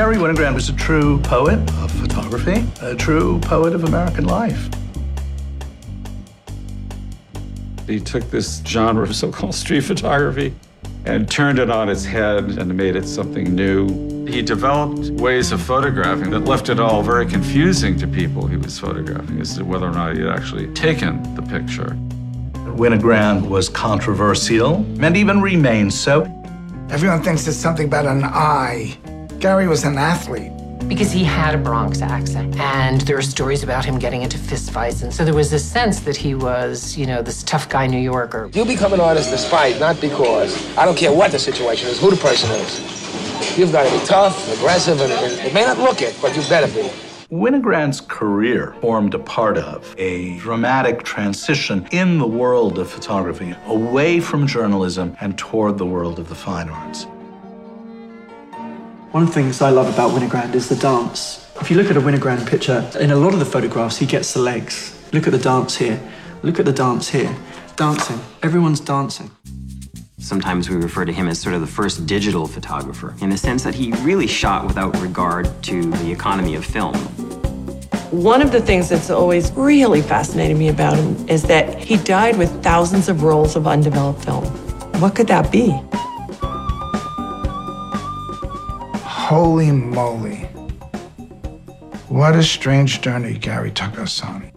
Garry Winogrand was a true poet of photography, a true poet of American life. He took this genre of so-called street photography and turned it on its head and made it something new. He developed ways of photographing that left it all very confusing to people he was photographing as to whether or not he had actually taken the picture. Winogrand was controversial and even remains so. Everyone thinks there's something about an eye. Garry was an athlete. because he had a Bronx accent. And there are stories about him getting into fistfights. And so there was this sense that he was, you know, this tough guy New Yorker. You become an artist despite, not because. I don't care what the situation is, who the person is. You've got to be tough, aggressive, and, and it may not look it, but you better be. Winogrand's career formed a part of a dramatic transition in the world of photography away from journalism and toward the world of the fine arts. One of the things I love about Winogrand is the dance. If you look at a Winogrand picture, in a lot of the photographs, he gets the legs. Look at the dance here. Look at the dance here. Dancing. Everyone's dancing. Sometimes we refer to him as sort of the first digital photographer, in the sense that he really shot without regard to the economy of film. One of the things that's always really fascinated me about him is that he died with thousands of rolls of undeveloped film. What could that be? Holy moly. What a strange journey Garry took us on.